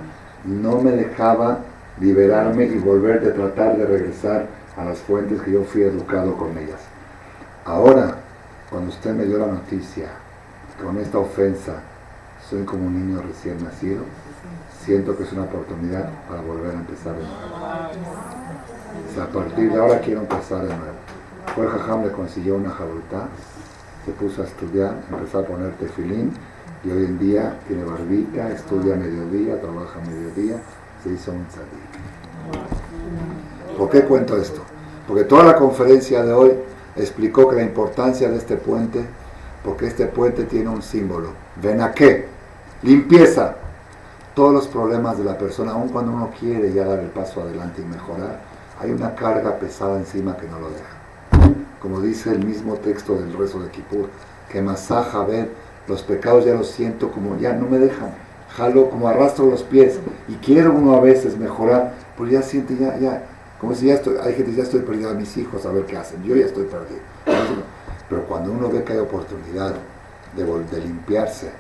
S1: no me dejaba liberarme y volver de tratar de regresar a las fuentes que yo fui educado con ellas. Ahora, cuando usted me dio la noticia, con esta ofensa, soy como un niño recién nacido, siento que es una oportunidad para volver a empezar de nuevo. a partir de ahora quiero empezar de nuevo. Fue jajam, le consiguió una jabultá, se puso a estudiar, empezó a poner tefilín y hoy en día tiene barbita, estudia mediodía, trabaja mediodía, hizo un tzadik. ¿Por qué cuento esto? Porque toda la conferencia de hoy explicó que la importancia de este puente, porque este puente tiene un símbolo. ¿Ven a qué? Limpieza. Todos los problemas de la persona, aun cuando uno quiere ya dar el paso adelante y mejorar, hay una carga pesada encima que no lo deja. Como dice el mismo texto del rezo de Kippur, que masaja ver los pecados ya los siento como ya no me dejan. Jalo como arrastro los pies y quiero uno a veces mejorar, pues ya siente ya, ya, como si ya estoy, hay gente ya estoy perdido a mis hijos a ver qué hacen, yo ya estoy perdido. Pero cuando uno ve que hay oportunidad de, de limpiarse,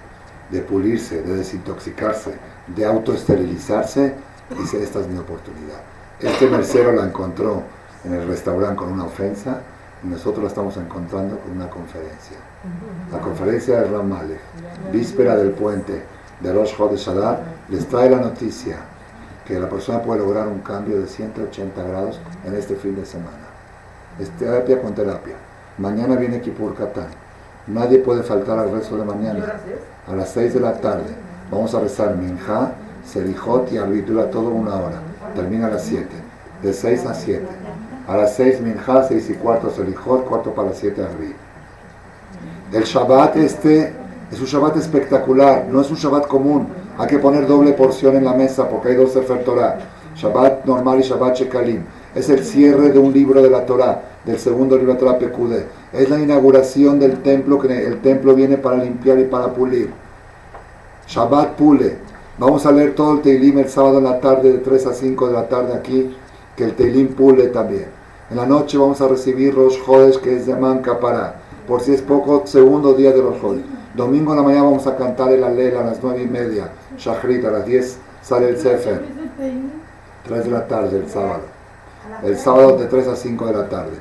S1: de pulirse, de desintoxicarse, de autoesterilizarse, dice, esta es mi oportunidad. Este mercero la encontró en el restaurante con una ofensa y nosotros la estamos encontrando con una conferencia. La conferencia de Ramale, víspera del puente de Rosh Chodesh les trae la noticia que la persona puede lograr un cambio de 180 grados en este fin de semana. Es terapia con terapia. Mañana viene Kipur Katán. Nadie puede faltar al resto de mañana. A las 6 de la tarde. Vamos a rezar Minja, Selijot y Arbitula todo una hora. Termina a las 7. De 6 a 7. A las 6 Minja, 6 y cuarto Selijot, cuarto para las 7 Arbit. El Shabbat este es un Shabbat espectacular, no es un Shabbat común. Hay que poner doble porción en la mesa porque hay dos Sefer Torah. Shabbat normal y Shabbat Shekalim. Es el cierre de un libro de la Torah, del segundo libro de la Torah Pekude. Es la inauguración del templo, que el templo viene para limpiar y para pulir. Shabbat Pule. Vamos a leer todo el Teilim el sábado en la tarde, de 3 a 5 de la tarde aquí, que el Teilim Pule también. En la noche vamos a recibir Rosh Jodes, que es de Manca para, por si es poco, segundo día de Rosh Jodes. Domingo en la mañana vamos a cantar el Alel a las 9 y media. Shachrit a las 10 sale el Sefer. 3 de la tarde el sábado. El sábado de 3 a 5 de la tarde.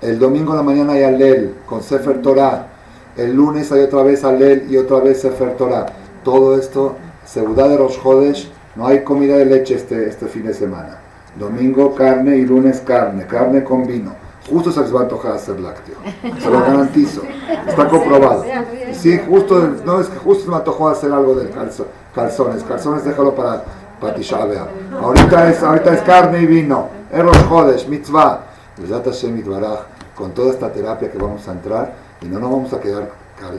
S1: El domingo en la mañana hay Alel con Sefer Torah. El lunes hay otra vez Alel y otra vez Sefer Torah. Todo esto, Seudá de los Jodes, no hay comida de leche este, este fin de semana. Domingo carne y lunes carne, carne con vino. Justo se les va a antojar hacer lácteo. Se lo garantizo. Está comprobado. Sí, justo, no es que justo se me antojó hacer algo de calzones. Calzones déjalo para, para Ahorita es, ahorita es carne y vino. Eros Jodes, mitzvah. Con toda esta terapia que vamos a entrar y no nos vamos a quedar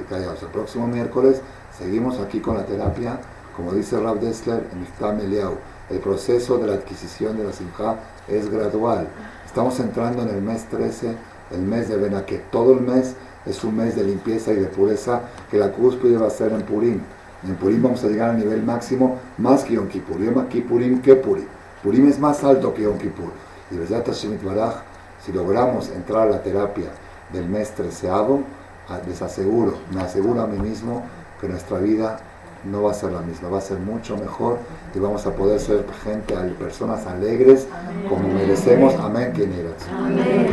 S1: callados. El próximo miércoles seguimos aquí con la terapia, como dice Rav Dessler en Iftam Eliau. El proceso de la adquisición de la simja es gradual. Estamos entrando en el mes 13, el mes de que todo el mes es un mes de limpieza y de pureza, que la cúspide va a ser en Purim. En Purim vamos a llegar al nivel máximo más que Yom Kippur. Yom Kippurim que Purim. Purim es más alto que Yom Kippur. Y Baraj, si logramos entrar a la terapia del mes treceavo, ah, les aseguro, me aseguro a mí mismo que nuestra vida no va a ser la misma, va a ser mucho mejor y vamos a poder ser gente, personas alegres como merecemos. Amén.